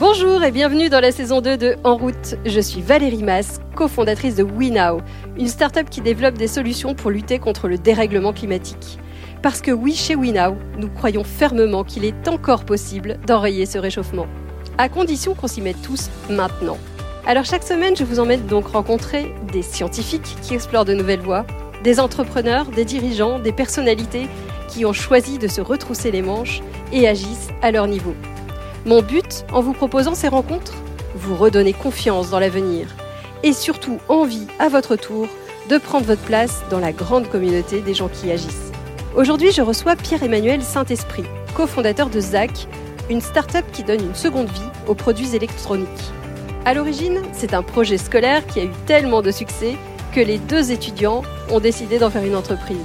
Bonjour et bienvenue dans la saison 2 de En route. Je suis Valérie Mass, cofondatrice de WeNow, une start-up qui développe des solutions pour lutter contre le dérèglement climatique. Parce que oui, chez WeNow, nous croyons fermement qu'il est encore possible d'enrayer ce réchauffement, à condition qu'on s'y mette tous maintenant. Alors chaque semaine, je vous emmène donc rencontrer des scientifiques qui explorent de nouvelles voies, des entrepreneurs, des dirigeants, des personnalités qui ont choisi de se retrousser les manches et agissent à leur niveau. Mon but, en vous proposant ces rencontres, vous redonner confiance dans l'avenir et surtout envie, à votre tour, de prendre votre place dans la grande communauté des gens qui agissent. Aujourd'hui, je reçois Pierre-Emmanuel Saint-Esprit, cofondateur de ZAC, une start-up qui donne une seconde vie aux produits électroniques. À l'origine, c'est un projet scolaire qui a eu tellement de succès que les deux étudiants ont décidé d'en faire une entreprise.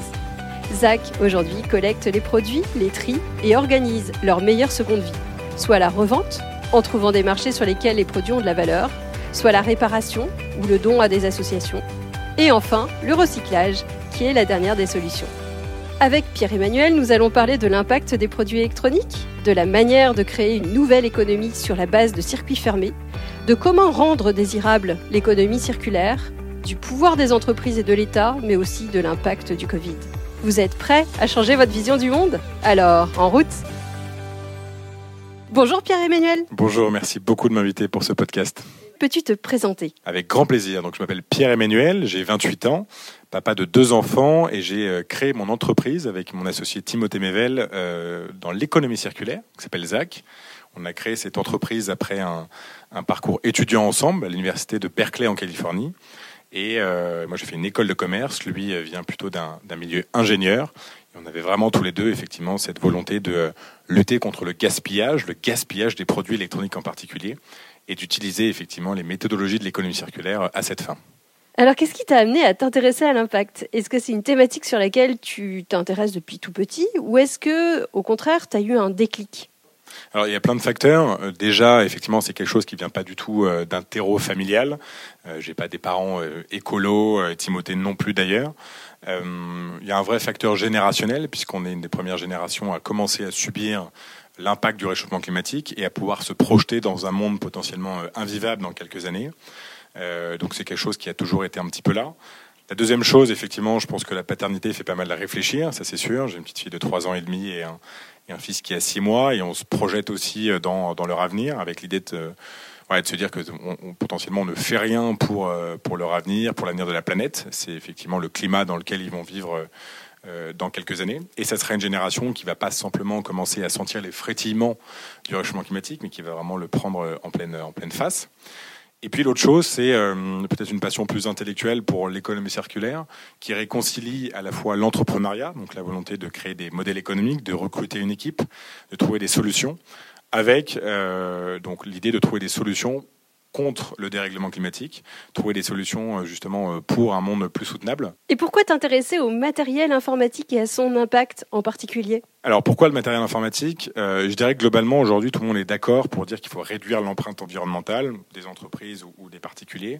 ZAC, aujourd'hui, collecte les produits, les trie et organise leur meilleure seconde vie soit la revente, en trouvant des marchés sur lesquels les produits ont de la valeur, soit la réparation ou le don à des associations, et enfin le recyclage, qui est la dernière des solutions. Avec Pierre-Emmanuel, nous allons parler de l'impact des produits électroniques, de la manière de créer une nouvelle économie sur la base de circuits fermés, de comment rendre désirable l'économie circulaire, du pouvoir des entreprises et de l'État, mais aussi de l'impact du Covid. Vous êtes prêts à changer votre vision du monde? Alors, en route Bonjour Pierre-Emmanuel. Bonjour, merci beaucoup de m'inviter pour ce podcast. Peux-tu te présenter? Avec grand plaisir. Donc, je m'appelle Pierre-Emmanuel, j'ai 28 ans, papa de deux enfants et j'ai euh, créé mon entreprise avec mon associé Timothée Mével euh, dans l'économie circulaire, qui s'appelle ZAC. On a créé cette entreprise après un, parcours étudiant ensemble à l'université de Berkeley en Californie. Et euh, moi, j'ai fait une école de commerce. Lui vient plutôt d'un milieu ingénieur on avait vraiment tous les deux effectivement cette volonté de lutter contre le gaspillage, le gaspillage des produits électroniques en particulier, et d'utiliser effectivement les méthodologies de l'économie circulaire à cette fin. Alors, qu'est-ce qui t'a amené à t'intéresser à l'impact? Est-ce que c'est une thématique sur laquelle tu t'intéresses depuis tout petit, ou est-ce que, au contraire, tu as eu un déclic? Alors il y a plein de facteurs. Euh, déjà, effectivement, c'est quelque chose qui vient pas du tout euh, d'un terreau familial. Euh, j'ai pas des parents écolos, Timothée non plus d'ailleurs. Il y a un vrai facteur générationnel puisqu'on est une des premières générations à commencer à subir l'impact du réchauffement climatique et à pouvoir se projeter dans un monde potentiellement invivable dans quelques années. donc c'est quelque chose qui a toujours été un petit peu là. La deuxième chose, effectivement, je pense que la paternité fait pas mal à réfléchir, ça c'est sûr. J'ai une petite fille de 3 ans et demi et un, et un fils qui a six mois, et on se projette aussi euh, dans, leur avenir avec l'idée de, de se dire que potentiellement on ne fait rien pour, euh, pour leur avenir, pour l'avenir de la planète. C'est effectivement le climat dans lequel ils vont vivre euh, dans quelques années. Et ça sera une génération qui va pas simplement commencer à sentir les frétillements du réchauffement climatique, mais qui va vraiment le prendre en pleine face. Et puis l'autre chose, c'est euh, peut-être une passion plus intellectuelle pour l'économie circulaire, qui réconcilie à la fois l'entrepreneuriat, donc la volonté de créer des modèles économiques, de recruter une équipe, de trouver des solutions, avec euh, donc l'idée de trouver des solutions contre le dérèglement climatique, trouver des solutions euh, justement euh, pour un monde plus soutenable. Et pourquoi t'intéresser au matériel informatique et à son impact en particulier? Alors pourquoi le matériel informatique? Euh, Je dirais que globalement aujourd'hui tout le monde est d'accord pour dire qu'il faut réduire l'empreinte environnementale des entreprises ou, des particuliers,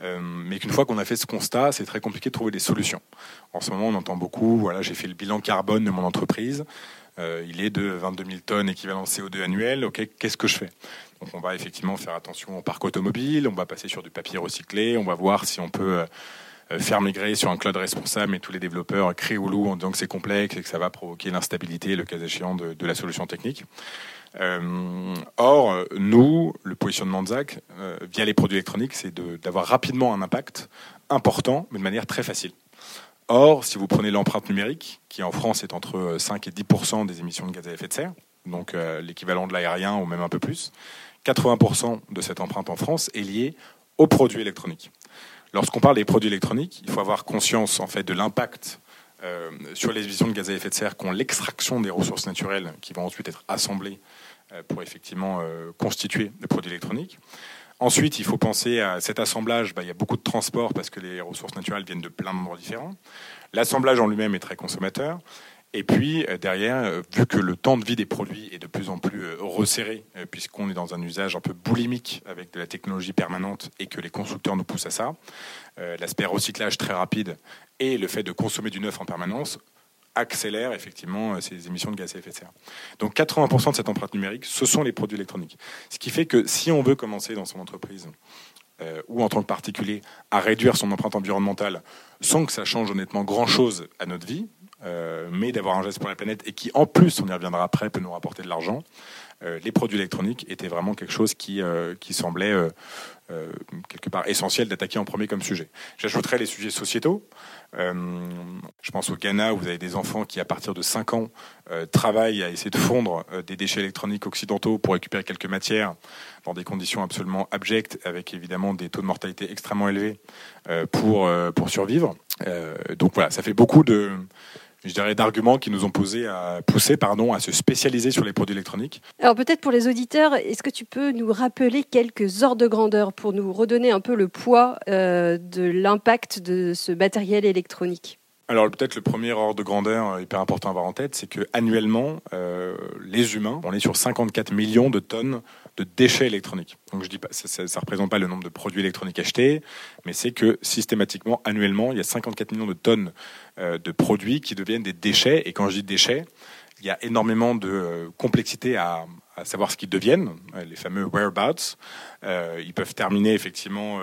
mais qu'une fois qu'on a fait ce constat, c'est très compliqué de trouver des solutions. En ce moment on entend beaucoup, voilà j'ai fait le bilan carbone de mon entreprise, il est de 22 000 tonnes équivalent CO2 annuel, ok qu'est-ce que je fais? Donc on va effectivement faire attention au parc automobile, on va passer sur du papier recyclé, on va voir si on peut euh, faire migrer sur un cloud responsable, mais tous les développeurs crient au loup en disant que c'est complexe et que ça va provoquer l'instabilité, le cas échéant, de, la solution technique. Euh, or, nous, le positionnement de ZAC, euh, via les produits électroniques, c'est d'avoir rapidement un impact important, mais de manière très facile. Or, si vous prenez l'empreinte numérique, qui en France est entre 5 et 10% des émissions de gaz à effet de serre, donc l'équivalent de l'aérien ou même un peu plus, 80% de cette empreinte en France est liée aux produits électroniques. Lorsqu'on parle des produits électroniques, il faut avoir conscience en fait de l'impact euh, sur les émissions de gaz à effet de serre qu'ont l'extraction des ressources naturelles qui vont ensuite être assemblées euh, pour effectivement euh, constituer des produits électroniques. Ensuite, il faut penser à cet assemblage. Bah, il y a beaucoup de transport parce que les ressources naturelles viennent de plein d'endroits différents. L'assemblage en lui-même est très consommateur. Et puis euh, derrière, euh, vu que le temps de vie des produits est de plus en plus euh, resserré, puisqu'on est dans un usage un peu boulimique avec de la technologie permanente et que les constructeurs nous poussent à ça, l'aspect recyclage très rapide et le fait de consommer du neuf en permanence accélère effectivement ces émissions de gaz à effet de serre. Donc 80% de cette empreinte numérique, ce sont les produits électroniques. Ce qui fait que si on veut commencer dans son entreprise ou en tant que particulier à réduire son empreinte environnementale sans que ça change honnêtement grand-chose à notre vie, euh, mais d'avoir un geste pour la planète et qui en plus, on y reviendra après, peut nous rapporter de l'argent, euh, les produits électroniques étaient vraiment quelque chose qui, qui semblait quelque part essentiel d'attaquer en premier comme sujet. J'ajouterais les sujets sociétaux. je pense au Ghana où vous avez des enfants qui, à partir de 5 ans, travaillent à essayer de fondre des déchets électroniques occidentaux pour récupérer quelques matières dans des conditions absolument abjectes, avec évidemment des taux de mortalité extrêmement élevés euh, pour, euh, pour survivre. Euh, donc voilà, ça fait beaucoup de, je dirais, d'arguments qui nous ont posé à pardon, à se spécialiser sur les produits électroniques. Alors peut-être pour les auditeurs, est-ce que tu peux nous rappeler quelques ordres de grandeur pour nous redonner un peu le poids de l'impact de ce matériel électronique? Alors peut-être le premier ordre de grandeur hyper important à avoir en tête, c'est que annuellement, les humains, on est sur 54 millions de tonnes de déchets électroniques. Donc je dis pas, ça ne représente pas le nombre de produits électroniques achetés, mais c'est que systématiquement, annuellement, il y a 54 millions de tonnes euh, de produits qui deviennent des déchets. Et quand je dis déchets, il y a énormément de euh, complexité à, savoir ce qu'ils deviennent, euh, les fameux whereabouts. ils peuvent terminer effectivement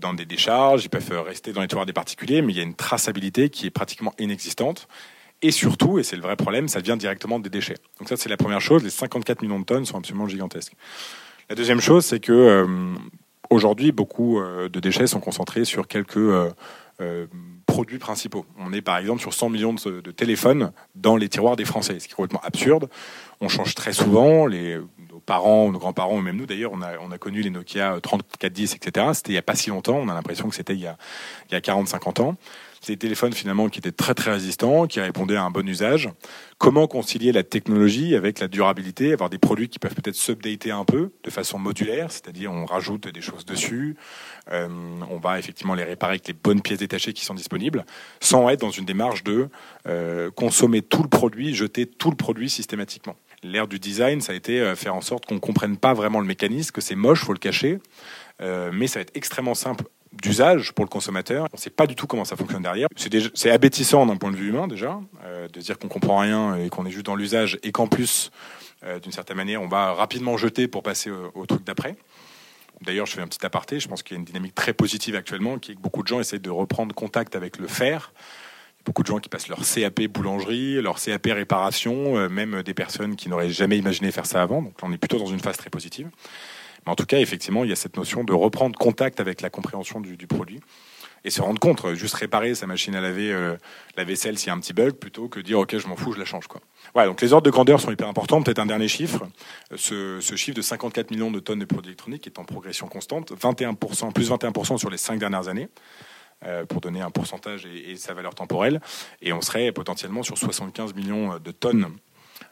dans des décharges, ils peuvent rester dans les tiroirs des particuliers, mais il y a une traçabilité qui est pratiquement inexistante. Et surtout, et c'est le vrai problème, ça vient directement des déchets. Donc ça, c'est la première chose. Les 54 millions de tonnes sont absolument gigantesques. La deuxième chose, c'est que euh, aujourd'hui, beaucoup euh, de déchets sont concentrés sur quelques euh, produits principaux. On est par exemple sur 100 millions de, téléphones dans les tiroirs des Français, ce qui est complètement absurde. On change très souvent. Les, parents, nos grands-parents, même nous d'ailleurs, on a, on a connu les Nokia 3410, etc. C'était il n'y a pas si longtemps. On a l'impression que c'était il y a, a 40-50 ans. C'est des téléphones finalement qui étaient très très résistants, qui répondaient à un bon usage. Comment concilier la technologie avec la durabilité, avoir des produits qui peuvent peut-être s'updater un peu de façon modulaire, c'est-à-dire on rajoute des choses dessus, euh, on va effectivement les réparer avec les bonnes pièces détachées qui sont disponibles, sans être dans une démarche de euh, consommer tout le produit, jeter tout le produit systématiquement. L'ère du design, ça a été euh, faire en sorte qu'on comprenne pas vraiment le mécanisme, que c'est moche, faut le cacher, mais ça va être extrêmement simple d'usage pour le consommateur. On ne sait pas du tout comment ça fonctionne derrière. C'est abétissant d'un point de vue humain déjà, euh, de dire qu'on comprend rien et qu'on est juste dans l'usage et qu'en plus, euh, d'une certaine manière, on va rapidement jeter pour passer au, truc d'après. D'ailleurs, je fais un petit aparté. Je pense qu'il y a une dynamique très positive actuellement, qui est que beaucoup de gens essaient de reprendre contact avec le fer. Beaucoup de gens qui passent leur CAP boulangerie, leur CAP réparation, euh, même des personnes qui n'auraient jamais imaginé faire ça avant. Donc, on est plutôt dans une phase très positive. Mais en tout cas, effectivement, il y a cette notion de reprendre contact avec la compréhension du, produit et se rendre compte, juste réparer sa machine à laver euh, la vaisselle s'il y a un petit bug, plutôt que dire ok je m'en fous, je la change quoi. Voilà, donc les ordres de grandeur sont hyper importants. Peut-être un dernier chiffre, ce, chiffre de 54 millions de tonnes de produits électroniques est en progression constante, 21%, plus 21% sur les cinq dernières années. Euh, pour donner un pourcentage et, sa valeur temporelle, et on serait potentiellement sur 75 millions de tonnes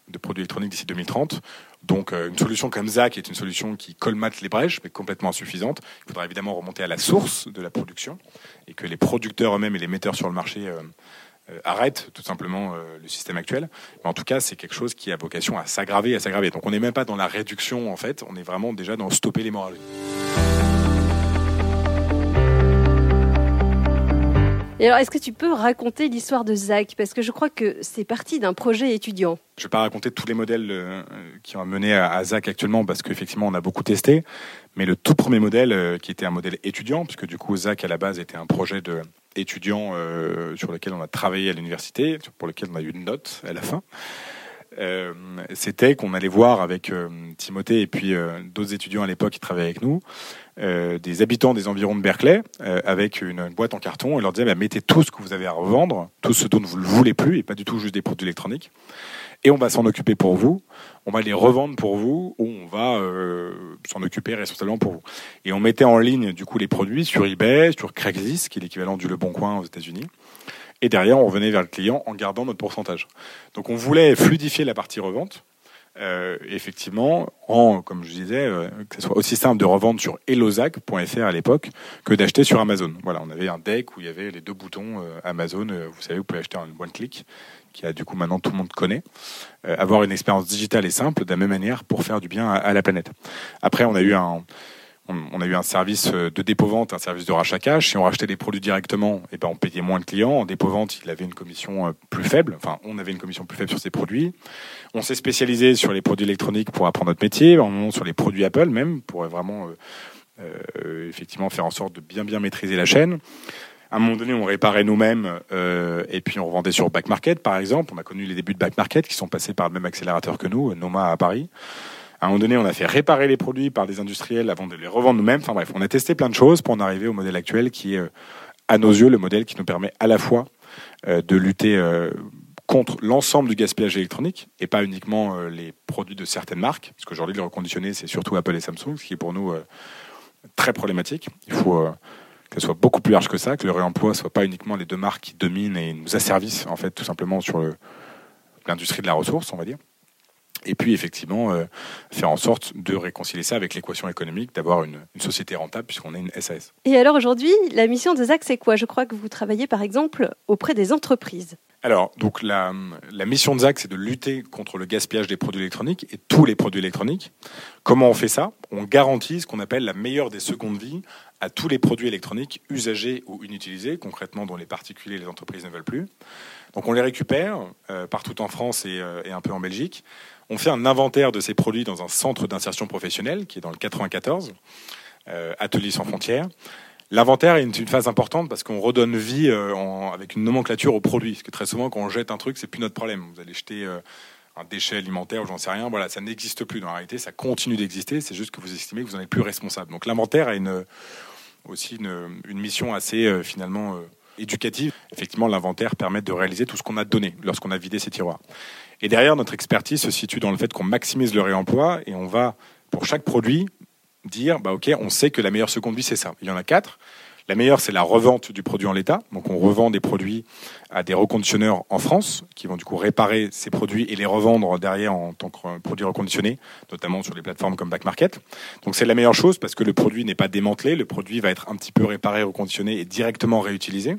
de produits électroniques d'ici 2030. Donc euh, une solution comme ZAC est une solution qui colmate les brèches, mais complètement insuffisante. Il faudra évidemment remonter à la source de la production et que les producteurs eux-mêmes et les metteurs sur le marché euh, arrêtent tout simplement le système actuel. Mais en tout cas, c'est quelque chose qui a vocation à s'aggraver, à s'aggraver. Donc on n'est même pas dans la réduction en fait, on est vraiment déjà dans stopper l'hémorragie. Alors, est-ce que tu peux raconter l'histoire de Zach? Parce que je crois que c'est parti d'un projet étudiant. Je ne vais pas raconter tous les modèles euh, qui ont mené à, Zach actuellement, parce qu'effectivement, on a beaucoup testé. Mais le tout premier modèle, euh, qui était un modèle étudiant, puisque du coup, Zach, à la base, était un projet de étudiant euh, sur lequel on a travaillé à l'université, pour lequel on a eu une note à la fin. C'était qu'on allait voir avec Timothée et puis d'autres étudiants à l'époque qui travaillaient avec nous, euh, des habitants des environs de Berkeley euh, avec une, boîte en carton et leur disait bah, mettez tout ce que vous avez à revendre, tout ce dont vous ne voulez plus et pas du tout juste des produits électroniques. Et on va s'en occuper pour vous, on va les revendre pour vous ou on va euh, s'en occuper responsablement pour vous. Et on mettait en ligne du coup les produits sur eBay, sur Craigslist, qui est l'équivalent du Le Bon Coin aux États-Unis. Et derrière, on revenait vers le client en gardant notre pourcentage. Donc on voulait fluidifier la partie revente euh, effectivement, en, comme je disais, euh, que ce soit aussi simple de revendre sur elozac.fr à l'époque que d'acheter sur Amazon. Voilà, on avait un deck où il y avait les deux boutons euh, Amazon. vous savez, vous pouvez acheter en one click, qui a du coup maintenant tout le monde connaît. avoir une expérience digitale et simple de la même manière pour faire du bien à, la planète. Après, on a eu un on, a eu un service de dépôt-vente, un service de rachat cash. Si on rachetait des produits directement, et eh ben, on payait moins de clients. En dépôt-vente, il avait une commission plus faible. Enfin, on avait une commission plus faible sur ces produits. On s'est spécialisé sur les produits électroniques pour apprendre notre métier, sur les produits Apple même, pour vraiment euh, effectivement faire en sorte de bien bien maîtriser la chaîne. À un moment donné, on réparait nous-mêmes euh, et puis on revendait sur back market, par exemple. On a connu les débuts de back market qui sont passés par le même accélérateur que nous, Noma à Paris. À un moment donné, on a fait réparer les produits par des industriels avant de les revendre nous-mêmes. Enfin bref, on a testé plein de choses pour en arriver au modèle actuel qui est, euh, à nos yeux, le modèle qui nous permet à la fois de lutter contre l'ensemble du gaspillage électronique et pas uniquement les produits de certaines marques. Parce qu'aujourd'hui, le reconditionné, c'est surtout Apple et Samsung, ce qui est pour nous très problématique. Il faut euh, qu'elle soit beaucoup plus large que ça, que le réemploi soit pas uniquement les deux marques qui dominent et nous asservissent en fait tout simplement sur l'industrie de la ressource, on va dire. Et puis effectivement euh, faire en sorte de réconcilier ça avec l'équation économique, d'avoir une, une, société rentable puisqu'on est une SAS. Et alors aujourd'hui, la mission de Zach, c'est quoi? Je crois que vous travaillez par exemple auprès des entreprises. Alors, donc la, la mission de ZAC, c'est de lutter contre le gaspillage des produits électroniques et tous les produits électroniques. Comment on fait ça? On garantit ce qu'on appelle la meilleure des secondes vies à tous les produits électroniques usagés ou inutilisés, concrètement dont les particuliers et les entreprises ne veulent plus. Donc on les récupère euh, partout en France et, euh, et, un peu en Belgique. On fait un inventaire de ces produits dans un centre d'insertion professionnelle qui est dans le 94, euh, Atelier sans frontières. L'inventaire est une, phase importante parce qu'on redonne vie euh, avec une nomenclature au produit. Parce que très souvent, quand on jette un truc, c'est plus notre problème. Vous allez jeter euh, un déchet alimentaire ou j'en sais rien. Voilà, ça n'existe plus. Dans la réalité, ça continue d'exister. C'est juste que vous estimez que vous n'en êtes plus responsable. Donc l'inventaire a une, aussi une, mission assez euh, finalement éducative. Effectivement, l'inventaire permet de réaliser tout ce qu'on a donné lorsqu'on a vidé ces tiroirs. Et derrière, notre expertise se situe dans le fait qu'on maximise le réemploi et on va, pour chaque produit, dire, bah ok, on sait que la meilleure seconde vie, c'est ça. Il y en a quatre. La meilleure, c'est la revente du produit en l'état. Donc, on revend des produits à des reconditionneurs en France qui vont du coup réparer ces produits et les revendre derrière en tant que produits reconditionnés, notamment sur des plateformes comme Back Market. Donc, c'est la meilleure chose parce que le produit n'est pas démantelé. Le produit va être un petit peu réparé, reconditionné et directement réutilisé.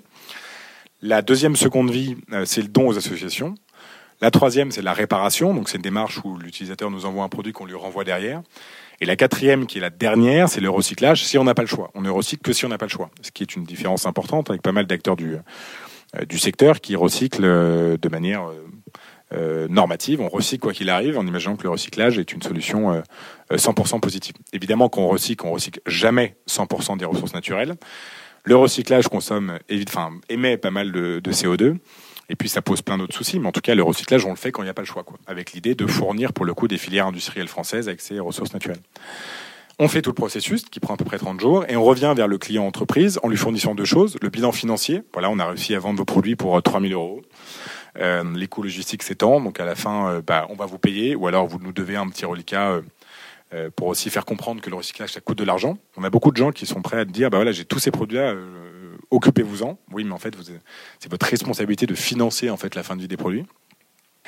La deuxième seconde vie, euh, c'est le don aux associations. La troisième, c'est la réparation. Donc, c'est une démarche où l'utilisateur nous envoie un produit qu'on lui renvoie derrière. Et la quatrième, qui est la dernière, c'est le recyclage, si on n'a pas le choix. On ne recycle que si on n'a pas le choix. Ce qui est une différence importante avec pas mal d'acteurs du, euh, secteur qui recyclent euh, de manière euh, normative. On recycle quoi qu'il arrive en imaginant que le recyclage est une solution 100% positive. Évidemment, qu'on recycle, on recycle jamais 100% des ressources naturelles. Le recyclage consomme, émet pas mal de CO2. Et puis ça pose plein d'autres soucis, mais en tout cas le recyclage on le fait quand il n'y a pas le choix, quoi, avec l'idée de fournir pour le coup des filières industrielles françaises avec ces ressources naturelles. On fait tout le processus qui prend à peu près 30 jours et on revient vers le client entreprise en lui fournissant deux choses. Le bilan financier, voilà, on a réussi à vendre vos produits pour 3000 euh, euros. Euh, les coûts logistiques s'étendent, donc à la fin, euh, bah, on va vous payer ou alors vous nous devez un petit reliquat euh, pour aussi faire comprendre que le recyclage ça coûte de l'argent. On a beaucoup de gens qui sont prêts à dire, bah voilà, j'ai tous ces produits-là occupez-vous-en. Oui, mais en fait, c'est votre responsabilité de financer en fait la fin de vie des produits.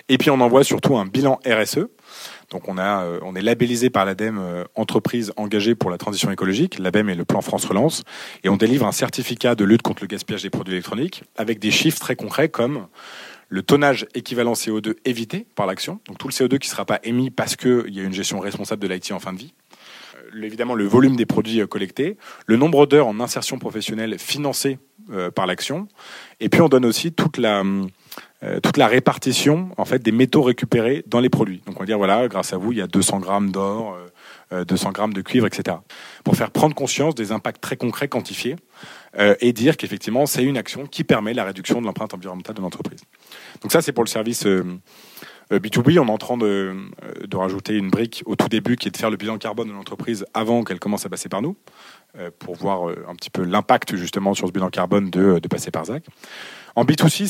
Et puis on envoie surtout un bilan RSE. Donc euh, on est labellisé par l'ADEME euh, entreprise engagée pour la transition écologique. L'ADEME est le plan France Relance. Et on délivre un certificat de lutte contre le gaspillage des produits électroniques avec des chiffres très concrets comme le tonnage équivalent CO2 évité par l'action. Donc tout le CO2 qui ne sera pas émis parce qu'il y a une gestion responsable de l'IT en fin de vie évidemment le volume des produits euh, collectés, le nombre d'heures en insertion professionnelle financées euh, par l'action, et puis on donne aussi toute la euh, toute la répartition en fait des métaux récupérés dans les produits. Donc on va dire voilà, grâce à vous, il y a 200 grammes d'or, 200 grammes de cuivre, etc. Pour faire prendre conscience des impacts très concrets quantifiés et dire qu'effectivement c'est une action qui permet la réduction de l'empreinte environnementale de l'entreprise. Donc ça c'est pour le service B2B, euh, on est en train de, euh, de, rajouter une brique au tout début qui est de faire le bilan carbone de l'entreprise avant qu'elle commence à passer par nous, euh, pour voir un petit peu l'impact justement sur ce bilan carbone de, de passer par ZAC. En B2C,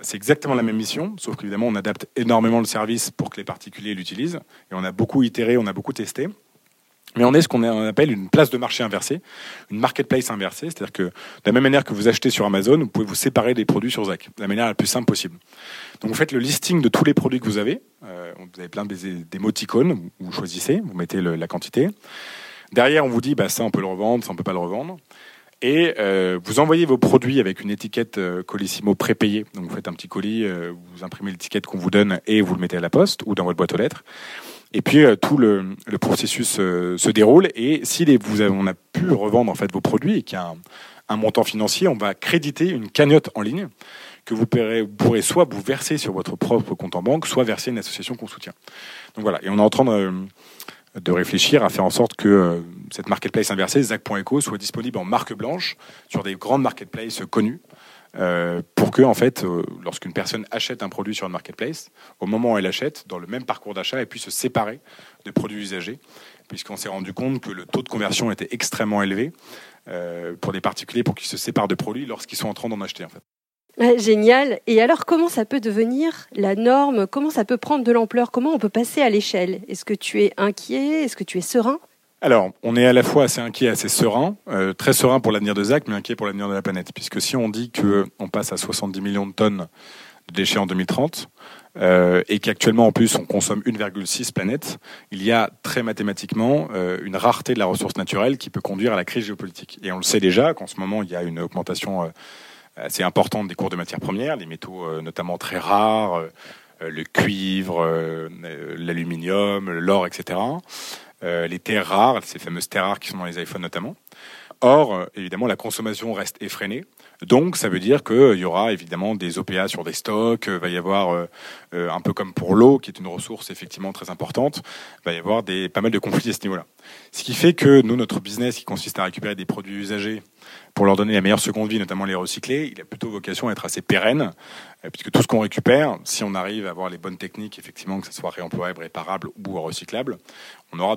c'est exactement la même mission, sauf qu'évidemment, on adapte énormément le service pour que les particuliers l'utilisent. Et on a beaucoup itéré, on a beaucoup testé. Mais on est ce qu'on appelle une place de marché inversée, une marketplace inversée, c'est-à-dire que de la même manière que vous achetez sur Amazon, vous pouvez vous séparer des produits sur Zach, de la manière la plus simple possible. Donc vous faites le listing de tous les produits que vous avez, euh, vous avez plein d'émoticônes, vous choisissez, vous mettez la quantité. Derrière, on vous dit, bah, ça on peut le revendre, ça on peut pas le revendre. Et euh, vous envoyez vos produits avec une étiquette euh, Colissimo prépayée. Donc vous faites un petit colis, vous imprimez l'étiquette qu'on vous donne et vous le mettez à la poste ou dans votre boîte aux lettres. Et puis tout le, processus se déroule. Et si on a pu revendre en fait vos produits et qu'il y a un, montant financier, on va créditer une cagnotte en ligne que vous pourrez, soit vous verser sur votre propre compte en banque, soit verser une association qu'on soutient. Donc voilà, et on est en train de, réfléchir à faire en sorte que euh, cette marketplace inversée, Zac.eco, soit disponible en marque blanche sur des grandes marketplaces connues. Euh, pour que, en fait, euh, lorsqu'une personne achète un produit sur une marketplace, au moment où elle achète, dans le même parcours d'achat, elle puisse se séparer de produits usagés, puisqu'on s'est rendu compte que le taux de conversion était extrêmement élevé pour des particuliers pour qu'ils se séparent de produits lorsqu'ils sont en train d'en acheter. Génial. Et alors, comment ça peut devenir la norme? Comment ça peut prendre de l'ampleur? Comment on peut passer à l'échelle? Est-ce que tu es inquiet? Est-ce que tu es serein? Alors, on est à la fois assez inquiet, assez serein, euh, très serein pour l'avenir de Zach, mais inquiet pour l'avenir de la planète. Puisque si on dit qu'on passe à 70 millions de tonnes de déchets en 2030, euh, et qu'actuellement en plus on consomme 1,6 planètes, il y a très mathématiquement euh, une rareté de la ressource naturelle qui peut conduire à la crise géopolitique. Et on le sait déjà qu'en ce moment il y a une augmentation assez importante des cours de matières premières, les métaux euh, notamment très rares, euh, euh, le cuivre, l'aluminium, l'or, etc. les terres rares, ces fameuses terres rares qui sont dans les iPhones notamment. Or, évidemment, la consommation reste effrénée. Donc, ça veut dire qu'il y aura évidemment des OPA sur des stocks, il va y avoir, un peu comme pour l'eau, qui est une ressource effectivement très importante, va y avoir des, pas mal de conflits à ce niveau-là. Ce qui fait que nous, notre business qui consiste à récupérer des produits usagés pour leur donner la meilleure seconde vie, notamment les recycler, il a plutôt vocation à être assez pérenne, euh, puisque tout ce qu'on récupère, si on arrive à avoir les bonnes techniques, effectivement, que ce soit réemployable, réparable ou recyclable, on aura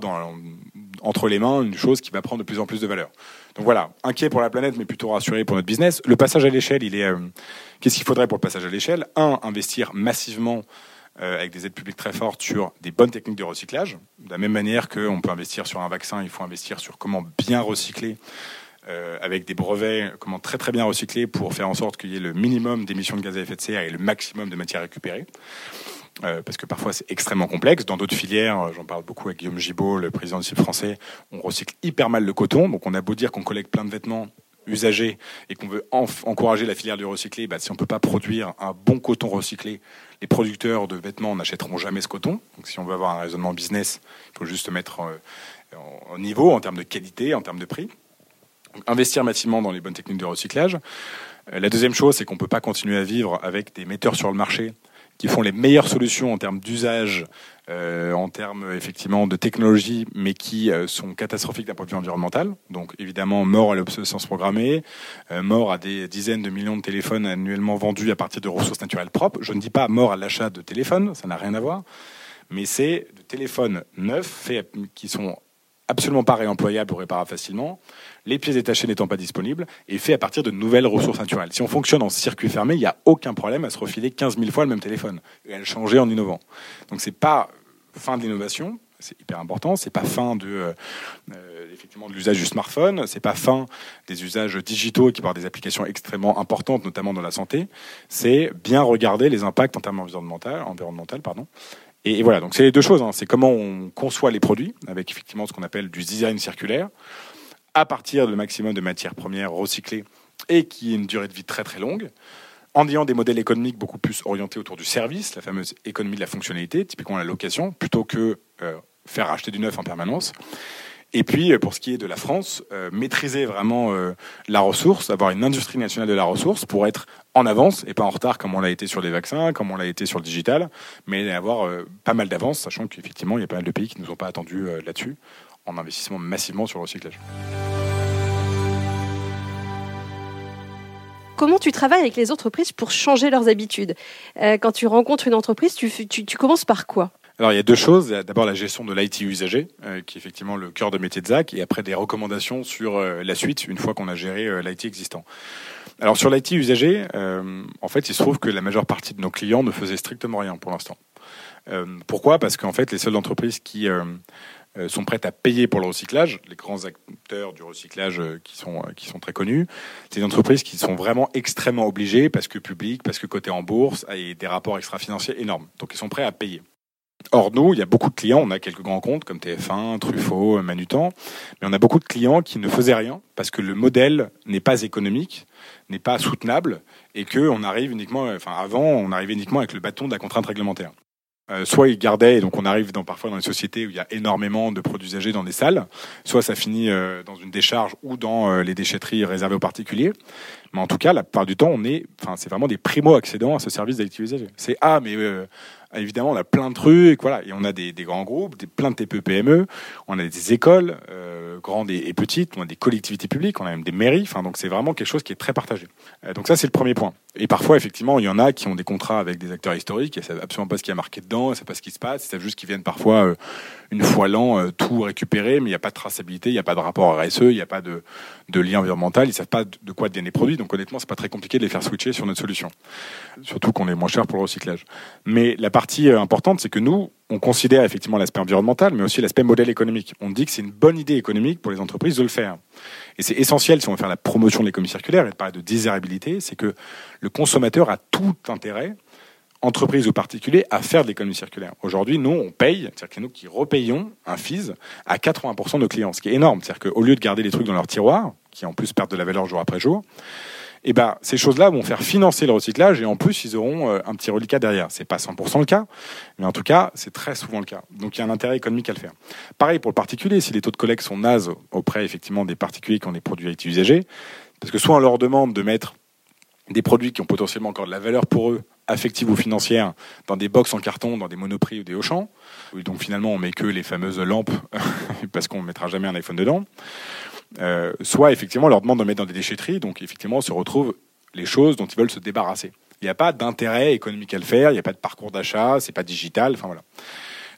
entre les mains une chose qui va prendre de plus en plus de valeur. Donc voilà, inquiet pour la planète, mais plutôt rassuré pour notre business. Le passage à l'échelle, il est. Euh, qu'est-ce qu'il faudrait pour le passage à l'échelle? Un, investir massivement euh, avec des aides publiques très fortes sur des bonnes techniques de recyclage. De la même manière qu'on peut investir sur un vaccin, il faut investir sur comment bien recycler euh, avec des brevets, comment très très bien recycler pour faire en sorte qu'il y ait le minimum d'émissions de gaz à effet de serre et le maximum de matière récupérée. Euh, parce que parfois c'est extrêmement complexe. Dans d'autres filières, j'en parle beaucoup avec Guillaume Gibault, le président du CIP français, on recycle hyper mal le coton. Donc on a beau dire qu'on collecte plein de vêtements, usagers et qu'on veut encourager la filière du recyclé, bah, si on ne peut pas produire un bon coton recyclé, les producteurs de vêtements n'achèteront jamais ce coton. Donc si on veut avoir un raisonnement business, il faut juste mettre euh, en niveau en termes de qualité, en termes de prix. investir massivement dans les bonnes techniques de recyclage. Euh, la deuxième chose, c'est qu'on ne peut pas continuer à vivre avec des metteurs sur le marché qui font les meilleures solutions en termes d'usage, euh, en termes effectivement de technologie, mais qui euh, sont catastrophiques d'un point de vue environnemental. Donc évidemment, mort à l'obsolescence programmée, euh, mort à des dizaines de millions de téléphones annuellement vendus à partir de ressources naturelles propres. Je ne dis pas mort à l'achat de téléphones, ça n'a rien à voir, mais c'est de téléphones neufs faits, qui sont absolument pas réemployable ou réparable facilement, les pièces détachées n'étant pas disponibles, et fait à partir de nouvelles ressources naturelles. Si on fonctionne en circuit fermé, il n'y a aucun problème à se refiler 15 000 fois le même téléphone et à le changer en innovant. Donc c'est pas fin de l'innovation, c'est hyper important. C'est pas fin de euh, euh, de l'usage du smartphone. C'est pas fin des usages digitaux qui avoir des applications extrêmement importantes, notamment dans la santé. C'est bien regarder les impacts en termes environnementaux, environnemental, et, voilà, donc c'est les deux choses. Hein. C'est comment on conçoit les produits, avec effectivement ce qu'on appelle du design circulaire, à partir de maximum de matières premières recyclées et qui ait une durée de vie très très longue, en ayant des modèles économiques beaucoup plus orientés autour du service, la fameuse économie de la fonctionnalité, typiquement la location, plutôt que euh, faire acheter du neuf en permanence. Et puis, euh, pour ce qui est de la France, euh, maîtriser vraiment la ressource, avoir une industrie nationale de la ressource pour être en avance et pas en retard comme on l'a été sur les vaccins, comme on l'a été sur le digital, mais avoir pas mal d'avance, sachant qu'effectivement, il y a pas mal de pays qui ne nous ont pas attendus là-dessus, en investissement massivement sur le recyclage. comment tu travailles avec les entreprises pour changer leurs habitudes Quand tu rencontres une entreprise, tu, tu commences par quoi? Alors il y a deux choses. D'abord la gestion de l'IT usager, euh, qui est effectivement le cœur de métier de Zach, et après des recommandations sur euh, la suite une fois qu'on a géré euh, l'IT existant. Alors sur l'IT usager, en fait, il se trouve que la majeure partie de nos clients ne faisaient strictement rien pour l'instant. pourquoi? Parce qu'en fait, les seules entreprises qui sont prêtes à payer pour le recyclage, les grands acteurs du recyclage qui sont qui sont très connus, c'est des entreprises qui sont vraiment extrêmement obligées parce que public, parce que côté en bourse et des rapports extra-financiers énormes. Donc ils sont prêts à payer. Or, nous, il y a beaucoup de clients, on a quelques grands comptes comme TF1, Truffaut, Manutan, mais on a beaucoup de clients qui ne faisaient rien parce que le modèle n'est pas économique, n'est pas soutenable et que on arrive uniquement, enfin avant, on arrivait uniquement avec le bâton de la contrainte réglementaire. Euh, soit ils gardaient, et donc on arrive dans, parfois dans des sociétés où il y a énormément de produits usagés dans des salles, soit ça finit euh, dans une décharge ou dans euh, les déchetteries réservées aux particuliers. Mais en tout cas, la plupart du temps, on est, enfin, c'est vraiment des primo-accédants à ce service d'activité usagée. C'est ah, mais évidemment, on a plein de trucs, voilà, et on a des, des grands groupes, des, plein de TPE, PME, on a des écoles, euh, grandes et, petites, on a des collectivités publiques, on a même des mairies, enfin, donc c'est vraiment quelque chose qui est très partagé. Euh, donc ça, c'est le premier point. Et parfois, effectivement, il y en a qui ont des contrats avec des acteurs historiques, et savent absolument pas ce qui a marqué dedans, ils savent pas ce qui se passe, ils savent juste qu'ils viennent parfois euh, une fois l'an euh, tout récupérer, mais il n'y a pas de traçabilité, il n'y a pas de rapport RSE, il n'y a pas de, lien environnemental, ils savent pas de quoi deviennent les produits, donc honnêtement, c'est pas très compliqué de les faire switcher sur notre solution. Surtout qu'on est moins cher pour le recyclage. Mais la partie euh, importante, c'est que nous, on considère effectivement l'aspect environnemental, mais aussi l'aspect modèle économique. On dit que c'est une bonne idée économique pour les entreprises de le faire. Et c'est essentiel si on veut faire la promotion de l'économie circulaire et de parler de désirabilité, c'est que le consommateur a tout intérêt entreprises ou particuliers à faire de l'économie circulaire. Aujourd'hui, nous, on paye, c'est-à-dire que nous qui repayons un FIS à 80% de nos clients, ce qui est énorme. C'est-à-dire qu'au lieu de garder les trucs dans leur tiroir, qui en plus perdent de la valeur jour après jour, eh ben, ces choses-là vont faire financer le recyclage et en plus, ils auront euh, un petit reliquat derrière. C'est pas 100% le cas, mais en tout cas, c'est très souvent le cas. Donc, il y a un intérêt économique à le faire. Pareil pour le particulier, si les taux de collecte sont nazes auprès, effectivement, des particuliers qui ont des produits à être usagés, parce que soit on leur demande de mettre des produits qui ont potentiellement encore de la valeur pour eux, affective ou financière, dans des box en carton, dans des monoprix ou des Auchan. Donc finalement, on met que les fameuses lampes parce qu'on ne mettra jamais un iPhone dedans. Euh, soit effectivement, on leur demande de mettre dans des déchetteries. Donc effectivement, on se retrouve les choses dont ils veulent se débarrasser. Il n'y a pas d'intérêt économique à le faire, il n'y a pas de parcours d'achat, c'est pas digital. Enfin voilà.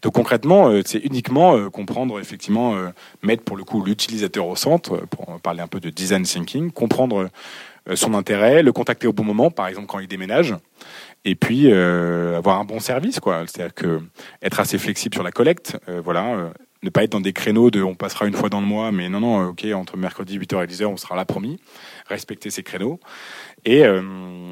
Donc concrètement, euh, c'est uniquement euh, comprendre, effectivement, mettre pour le coup l'utilisateur au centre, pour parler un peu de design thinking, comprendre son intérêt, le contacter au bon moment, par exemple quand il déménage, et puis euh, avoir un bon service quoi. C'est-à-dire que être assez flexible sur la collecte euh, voilà euh, ne pas être dans des créneaux de on passera une fois dans le mois mais non non ok entre mercredi 8h et 10h on sera là promis. Respecter ces créneaux. Et,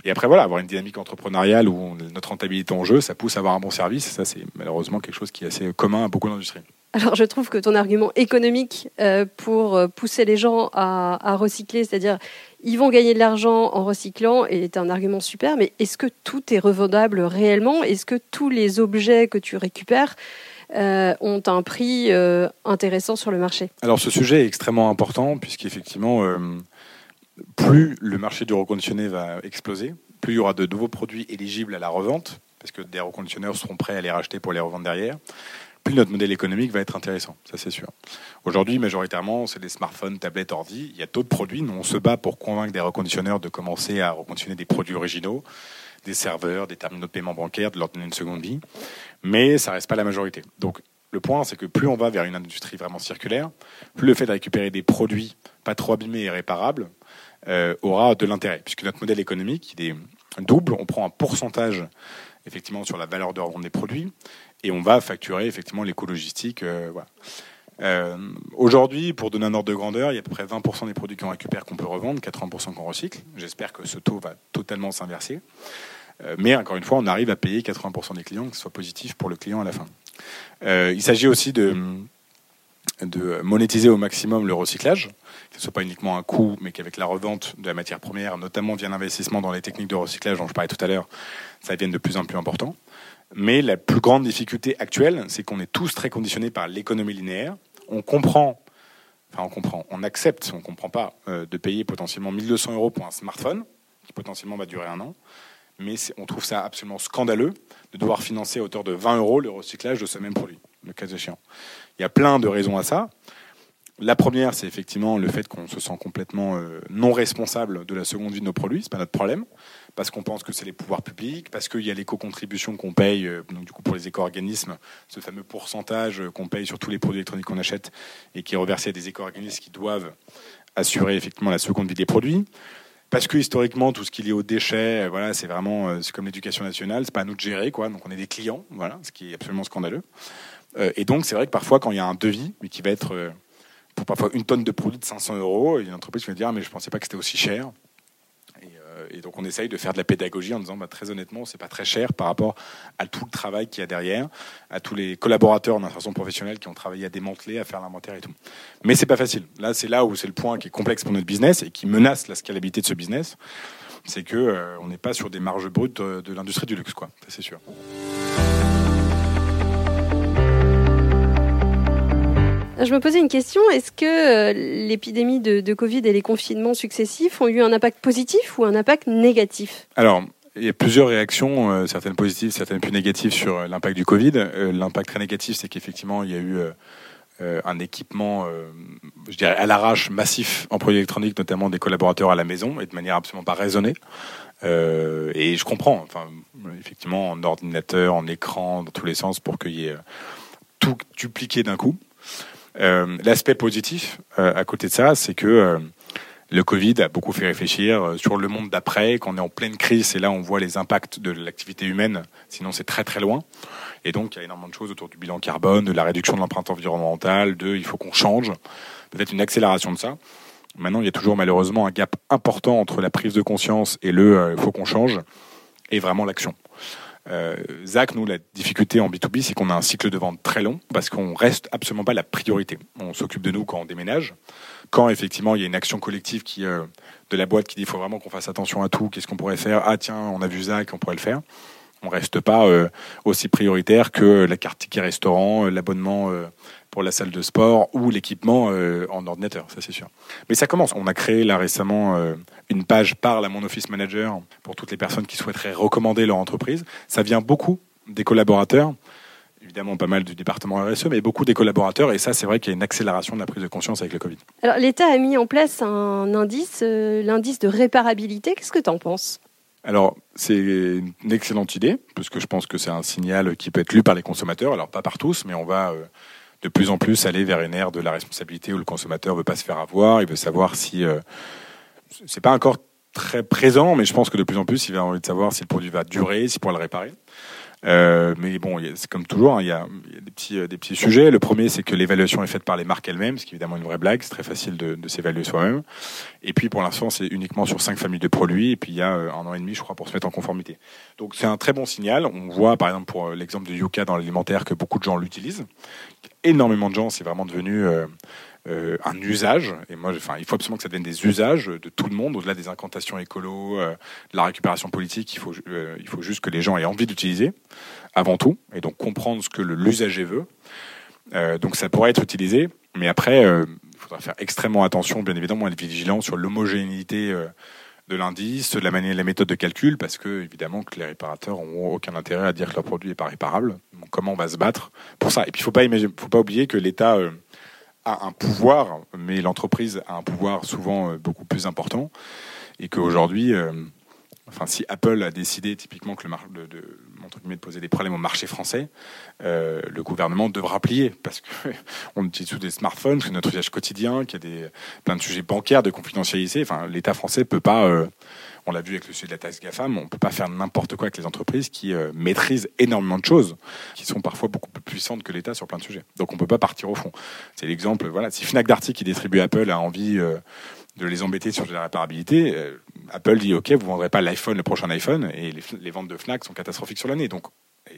et après voilà avoir une dynamique entrepreneuriale où notre rentabilité en jeu ça pousse à avoir un bon service. Ça c'est malheureusement quelque chose qui est assez commun à beaucoup d'industries. Alors je trouve que ton argument économique pour pousser les gens à, à recycler, c'est-à-dire ils vont gagner de l'argent en recyclant est un argument super, mais est-ce que tout est revendable réellement? Est-ce que tous les objets que tu récupères euh, ont un prix euh, intéressant sur le marché? Alors ce sujet est extrêmement important puisqu'effectivement, euh, plus le marché du reconditionné va exploser, plus il y aura de nouveaux produits éligibles à la revente, parce que des reconditionneurs seront prêts à les racheter pour les revendre derrière, plus notre modèle économique va être intéressant, ça c'est sûr. Aujourd'hui, majoritairement, c'est des smartphones, tablettes, ordi. Il y a d'autres produits. Nous, on se bat pour convaincre des reconditionneurs de commencer à reconditionner des produits originaux, des serveurs, des terminaux de paiement bancaire, de leur donner une seconde vie. Mais ça reste pas la majorité. Donc, le point, c'est que plus on va vers une industrie vraiment circulaire, plus le fait de récupérer des produits pas trop abîmés et réparables euh, aura de l'intérêt, puisque notre modèle économique, il est double. On prend un pourcentage effectivement sur la valeur de revente des produits et on va facturer effectivement l'éco-logistique. Euh, euh, aujourd'hui, pour donner un ordre de grandeur, il y a à peu près 20% des produits qu'on récupère qu'on peut revendre, 80% qu'on recycle. J'espère que ce taux va totalement s'inverser. Euh, mais encore une fois, on arrive à payer 80% des clients, que ce soit positif pour le client à la fin. il s'agit aussi de, de monétiser au maximum le recyclage, que ce soit pas uniquement un coût, mais qu'avec la revente de la matière première, notamment via l'investissement dans les techniques de recyclage dont je parlais tout à l'heure, ça devienne de plus en plus important. Mais la plus grande difficulté actuelle, c'est qu'on est tous très conditionnés par l'économie linéaire. On comprend, enfin on comprend, on accepte, on ne comprend pas euh, de payer potentiellement 1200 euros pour un smartphone, qui potentiellement va durer un an. Mais on trouve ça absolument scandaleux de devoir financer à hauteur de 20 euros le recyclage de ce même produit, le cas échéant. Il y a plein de raisons à ça. La première, c'est effectivement le fait qu'on se sent complètement euh, non responsable de la seconde vie de nos produits. C'est pas notre problème parce qu'on pense que c'est les pouvoirs publics, parce qu'il y a l'éco-contribution qu'on paye, euh, donc du coup pour les éco-organismes, ce fameux pourcentage qu'on paye sur tous les produits électroniques qu'on achète et qui est reversé à des éco-organismes qui doivent assurer effectivement la seconde vie des produits. Parce que historiquement, tout ce qui est lié aux déchets, euh, voilà, c'est vraiment euh, c'est comme l'éducation nationale, c'est pas à nous de gérer, quoi. Donc on est des clients, voilà, ce qui est absolument scandaleux. Et donc c'est vrai que parfois, quand il y a un devis, mais qui va être pour parfois une tonne de produits de 500 euros, il y a une entreprise qui va dire ah, mais je pensais pas que c'était aussi cher. Euh, et donc on essaye de faire de la pédagogie en disant bah, très honnêtement, c'est pas très cher par rapport à tout le travail qu'il y a derrière, à tous les collaborateurs en façon professionnelle qui ont travaillé à démanteler, à faire l'inventaire et tout. Mais c'est pas facile. Là, c'est là où c'est le point qui est complexe pour notre business et qui menace la scalabilité de ce business, c'est que euh, on n'est pas sur des marges brutes de, de l'industrie du luxe, quoi. c'est sûr. Je me posais une question, est-ce que l'épidémie de, Covid et les confinements successifs ont eu un impact positif ou un impact négatif? Alors, il y a plusieurs réactions, certaines positives, certaines plus négatives sur l'impact du Covid. l'impact très négatif, c'est qu'effectivement, il y a eu euh, un équipement, euh, je dirais, à l'arrache massif en produits électroniques, notamment des collaborateurs à la maison, et de manière absolument pas raisonnée. Euh, et je comprends, enfin, effectivement, en ordinateur, en écran, dans tous les sens, pour qu'il y ait tout dupliqué d'un coup. L'aspect positif à côté de ça, c'est que le Covid a beaucoup fait réfléchir sur le monde d'après, qu'on est en pleine crise, et là on voit les impacts de l'activité humaine, sinon c'est très très loin. Et donc, il y a énormément de choses autour du bilan carbone, de la réduction de l'empreinte environnementale, de il faut qu'on change, peut-être une accélération de ça. Maintenant, il y a toujours malheureusement un gap important entre la prise de conscience et le euh, faut qu'on change et vraiment l'action. Euh, Zach, nous, la difficulté en B2B, c'est qu'on a un cycle de vente très long parce qu'on reste absolument pas la priorité. On s'occupe de nous quand on déménage. Quand effectivement il y a une action collective qui, euh, de la boîte qui dit il faut vraiment qu'on fasse attention à tout, qu'est-ce qu'on pourrait faire? Ah tiens, on a vu Zach, on pourrait le faire on reste pas euh, aussi prioritaire que la carte ticket restaurant, euh, l'abonnement euh, pour la salle de sport ou l'équipement en ordinateur, ça c'est sûr. Mais ça commence. On a créé là récemment une page par la Mon Office Manager pour toutes les personnes qui souhaiteraient recommander leur entreprise. Ça vient beaucoup des collaborateurs évidemment pas mal du département RSE, mais beaucoup des collaborateurs. Et ça, c'est vrai qu'il y a une accélération de la prise de conscience avec le Covid. Alors, l'État a mis en place un indice, l'indice de réparabilité. Qu'est-ce que tu en penses? Alors, c'est une excellente idée, parce que je pense que c'est un signal qui peut être lu par les consommateurs. Alors, pas par tous, mais on va euh, de plus en plus aller vers une ère de la responsabilité où le consommateur ne veut pas se faire avoir, il veut savoir si. Euh, c'est pas encore très présent, mais je pense que de plus en plus, il va envie de savoir si le produit va durer, s'il pourra le réparer. Euh, mais bon, c'est comme toujours, hein, il y, a, des, petits, euh, des petits sujets. Le premier, c'est que l'évaluation est faite par les marques elles-mêmes, ce qui est évidemment une vraie blague. C'est très facile de, de s'évaluer soi-même. Et puis, pour l'instant, c'est uniquement sur cinq familles de produits. Et puis, il y a euh, un an et demi, je crois, pour se mettre en conformité. Donc, c'est un très bon signal. On voit, par exemple, pour l'exemple de Yuka dans l'alimentaire, que beaucoup de gens l'utilisent. Énormément de gens, c'est vraiment devenu euh, un usage. Et moi, enfin, il faut absolument que ça devienne des usages de tout le monde, au-delà des incantations écolo, euh, de la récupération politique. Il faut, euh, il faut juste que les gens aient envie d'utiliser, avant tout, et donc comprendre ce que l'usager veut. donc ça pourrait être utilisé, mais après, il faudra faire extrêmement attention, bien évidemment, être vigilant sur l'homogénéité de l'indice, de la manière, la méthode de calcul, parce que évidemment que les réparateurs n'ont aucun intérêt à dire que leur produit n'est pas réparable. Donc, comment on va se battre pour ça? Et puis il pas faut pas oublier que l'État a un pouvoir, mais l'entreprise a un pouvoir souvent euh, beaucoup plus important, et qu'aujourd'hui, euh, enfin, si Apple a décidé typiquement que le de, de, de poser des problèmes au marché français, euh, le gouvernement devra plier parce qu'on utilise tous des smartphones, c'est notre usage quotidien, qu'il y a des, plein de sujets bancaires, de confidentialité. Enfin, l'État français peut pas on l'a vu avec le sujet de la taxe GAFAM, on ne peut pas faire n'importe quoi avec les entreprises qui euh, maîtrisent énormément de choses, qui sont parfois beaucoup plus puissantes que l'État sur plein de sujets. Donc on ne peut pas partir au fond. C'est l'exemple, voilà, si Fnac Darty qui distribue Apple a envie euh, de les embêter sur la réparabilité, euh, Apple dit OK, vous vendrez pas l'iPhone, le prochain iPhone, et les, ventes de Fnac sont catastrophiques sur l'année. Donc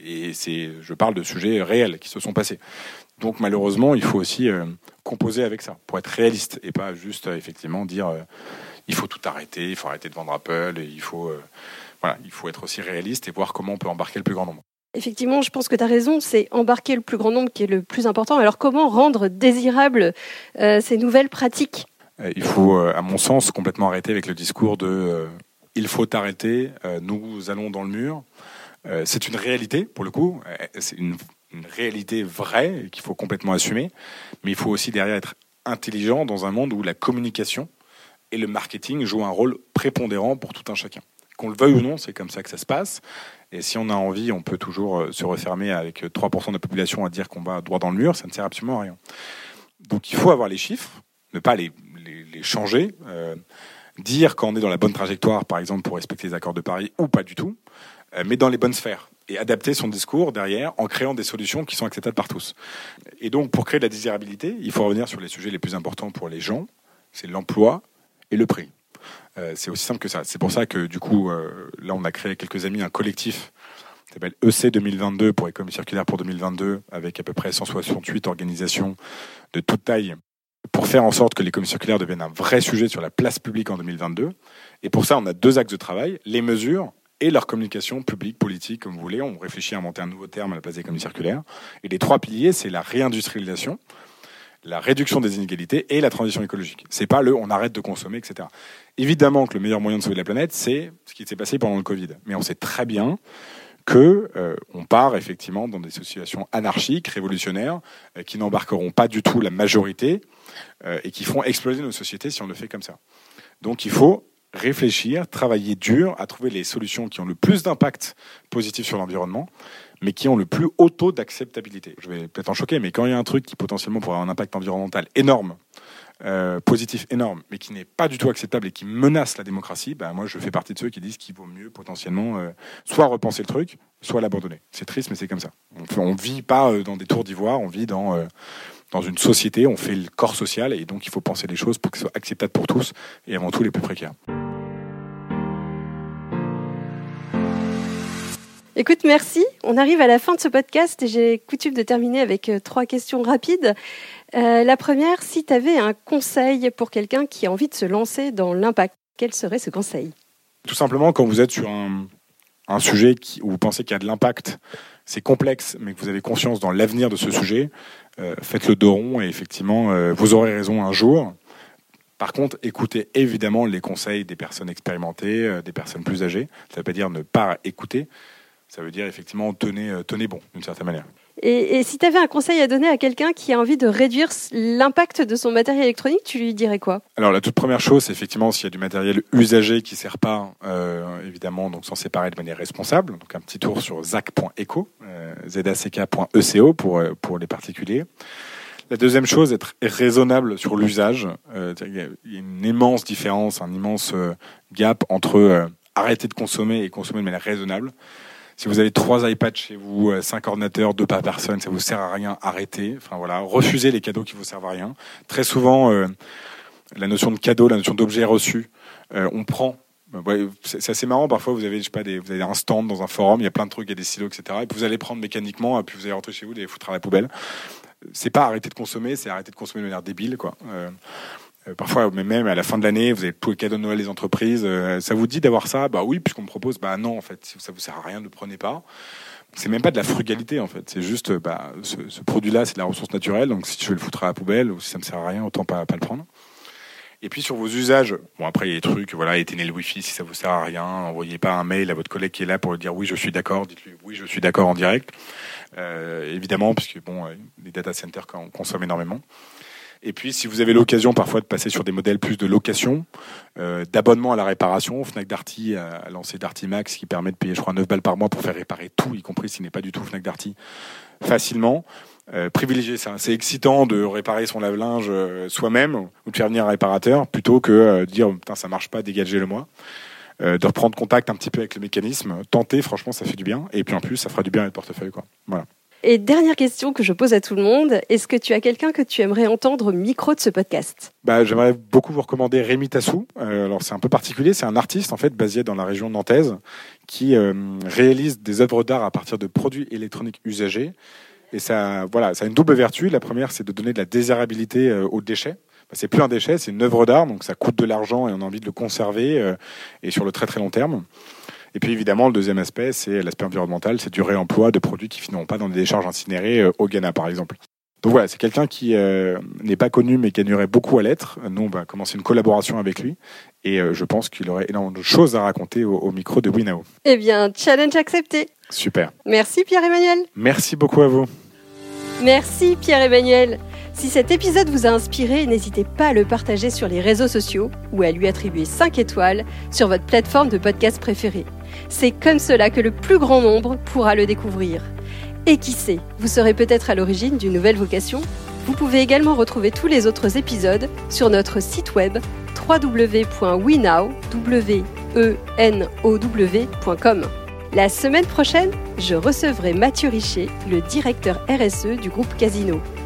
et c'est, je parle de sujets réels qui se sont passés. Donc malheureusement, il faut aussi composer avec ça pour être réaliste et pas juste effectivement dire il faut tout arrêter, il faut arrêter de vendre Apple, et il faut, euh, voilà, il faut être aussi réaliste et voir comment on peut embarquer le plus grand nombre. Effectivement, je pense que tu as raison, c'est embarquer le plus grand nombre qui est le plus important. Alors comment rendre désirables euh, ces nouvelles pratiques? Euh, Il faut, à mon sens, complètement arrêter avec le discours de il faut arrêter, nous allons dans le mur. c'est une réalité, pour le coup, c'est une, une réalité vraie qu'il faut complètement assumer, mais il faut aussi derrière être intelligent dans un monde où la communication et le marketing joue un rôle prépondérant pour tout un chacun. Qu'on le veuille ou non, c'est comme ça que ça se passe. Et si on a envie, on peut toujours euh, se refermer avec 3% de la population à dire qu'on va droit dans le mur, ça ne sert absolument à rien. Donc il faut avoir les chiffres, ne pas les, changer, euh, dire quand on est dans la bonne trajectoire, par exemple, pour respecter les accords de Paris, ou pas du tout, euh, mais dans les bonnes sphères et adapter son discours derrière en créant des solutions qui sont acceptables par tous. Et donc, pour créer de la désirabilité, il faut revenir sur les sujets les plus importants pour les gens, c'est l'emploi, et le prix. Euh, c'est aussi simple que ça. C'est pour ça que du coup, euh, là, on a créé quelques amis un collectif qui s'appelle EC 2022 pour économie circulaire pour 2022, avec à peu près 168 organisations de toute taille pour faire en sorte que l'économie circulaire devienne un vrai sujet sur la place publique en 2022. Et pour ça, on a deux axes de travail, les mesures et leur communication publique, politique, comme vous voulez. On réfléchit à inventer un nouveau terme à la place d'économie circulaire. Et les trois piliers, c'est la réindustrialisation, la réduction des inégalités et la transition écologique. C'est pas le on arrête de consommer, etc. Évidemment que le meilleur moyen de sauver la planète, c'est ce qui s'est passé pendant le Covid. Mais on sait très bien que euh, on part effectivement dans des situations anarchiques, révolutionnaires, euh, qui n'embarqueront pas du tout la majorité euh, et qui font exploser nos sociétés si on le fait comme ça. Donc il faut réfléchir, travailler dur à trouver les solutions qui ont le plus d'impact positif sur l'environnement, mais qui ont le plus haut taux d'acceptabilité. Je vais peut-être en choquer, mais quand il y a un truc qui potentiellement pourrait avoir un impact environnemental énorme, euh, positif énorme, mais qui n'est pas du tout acceptable et qui menace la démocratie, bah, moi je fais partie de ceux qui disent qu'il vaut mieux potentiellement euh, soit repenser le truc, soit l'abandonner. C'est triste, mais c'est comme ça. On ne vit pas euh, dans des tours d'ivoire, on vit dans, dans une société, on fait le corps social, et donc il faut penser les choses pour que ce soit acceptable pour tous, et avant tout les plus précaires. Écoute, merci. On arrive à la fin de ce podcast et j'ai coutume de terminer avec trois questions rapides. Euh, la première, si tu avais un conseil pour quelqu'un qui a envie de se lancer dans l'impact, quel serait ce conseil? Tout simplement, quand vous êtes sur un, sujet où vous pensez qu'il y a de l'impact, c'est complexe, mais que vous avez conscience dans l'avenir de ce sujet, euh, faites le dos rond et effectivement, euh, vous aurez raison un jour. Par contre, écoutez évidemment les conseils des personnes expérimentées, des personnes plus âgées. Ça ne veut pas dire ne pas écouter, ça veut dire effectivement tenez, tenez bon d'une certaine manière. Et, si tu avais un conseil à donner à quelqu'un qui a envie de réduire l'impact de son matériel électronique, tu lui dirais quoi? Alors la toute première chose, c'est effectivement s'il y a du matériel usagé qui ne sert pas, euh, évidemment, donc s'en séparer de manière responsable. Donc un petit tour sur zac.eco, euh, zack.eco pour, euh, pour les particuliers. La deuxième chose, être raisonnable sur l'usage. Euh, il y a une immense différence, un immense gap entre arrêter de consommer et consommer de manière raisonnable. Si vous avez trois iPads chez vous, euh, cinq ordinateurs, deux par personne, ça vous sert à rien, arrêtez. Enfin voilà, refusez les cadeaux qui vous servent à rien. Très souvent, euh, la notion de cadeau, la notion d'objet reçu, euh, on prend. c'est assez marrant. Parfois, vous avez, pas, des, vous avez un stand dans un forum, il y a plein de trucs, il y a des silos, etc. Et puis vous allez prendre mécaniquement, puis vous allez rentrer chez vous, les foutre à la poubelle. C'est pas arrêter de consommer, c'est arrêter de consommer de manière débile, quoi. Parfois, même à la fin de l'année, vous avez tous les cadeaux de Noël des entreprises. Euh, ça vous dit d'avoir ça? Bah oui, puisqu'on me propose. Bah non, en fait, si ça vous sert à rien, ne prenez pas. C'est même pas de la frugalité en fait. C'est juste, bah, ce, produit-là, c'est de la ressource naturelle. Donc si je vais le foutre à la poubelle ou si ça me sert à rien, autant pas, pas le prendre. Et puis sur vos usages, bon après il y a des trucs, voilà, éteignez le Wi-Fi si ça vous sert à rien, envoyez pas un mail à votre collègue qui est là pour lui dire oui je suis d'accord, dites-lui oui je suis d'accord en direct, euh, évidemment puisque bon les data centers consomment énormément. Et puis, si vous avez l'occasion parfois de passer sur des modèles plus de location, euh, d'abonnement à la réparation, Fnac Darty a lancé Darty Max qui permet de payer, je crois, 9 balles par mois pour faire réparer tout, y compris s'il n'est pas du tout Fnac Darty, facilement. Euh, privilégier ça. C'est excitant de réparer son lave-linge euh, soi-même ou de faire venir un réparateur plutôt que de dire putain ça marche pas, dégagez-le moi. de reprendre contact un petit peu avec le mécanisme, tenter, franchement ça fait du bien. Et puis en plus ça fera du bien à votre portefeuille. Quoi. Voilà. Et dernière question que je pose à tout le monde, est-ce que tu as quelqu'un que tu aimerais entendre au micro de ce podcast? Bah, J'aimerais beaucoup vous recommander Rémi Tassou. Euh, alors c'est un peu particulier, c'est un artiste en fait basé dans la région nantaise qui euh, réalise des œuvres d'art à partir de produits électroniques usagés. Et ça, voilà, ça a une double vertu. La première, c'est de donner de la désirabilité euh, aux déchets. Bah, c'est plus un déchet, c'est une œuvre d'art, donc ça coûte de l'argent et on a envie de le conserver et sur le très très long terme. Et puis évidemment, le deuxième aspect, c'est l'aspect environnemental, c'est du réemploi de produits qui finiront pas dans des décharges incinérées euh, au Ghana, par exemple. Donc voilà, c'est quelqu'un qui euh, n'est pas connu mais qui gagnerait beaucoup à l'être. Nous, on va commencer une collaboration avec lui et euh, je pense qu'il aurait énormément de choses à raconter au, micro de Winao. Eh bien, challenge accepté. Super. Merci Pierre-Emmanuel. Merci beaucoup à vous. Merci Pierre-Emmanuel. Si cet épisode vous a inspiré, n'hésitez pas à le partager sur les réseaux sociaux ou à lui attribuer 5 étoiles sur votre plateforme de podcast préférée. C'est comme cela que le plus grand nombre pourra le découvrir. Et qui sait, vous serez peut-être à l'origine d'une nouvelle vocation Vous pouvez également retrouver tous les autres épisodes sur notre site web www.wenow.com. La semaine prochaine, je recevrai Mathieu Richer, le directeur RSE du groupe Casino.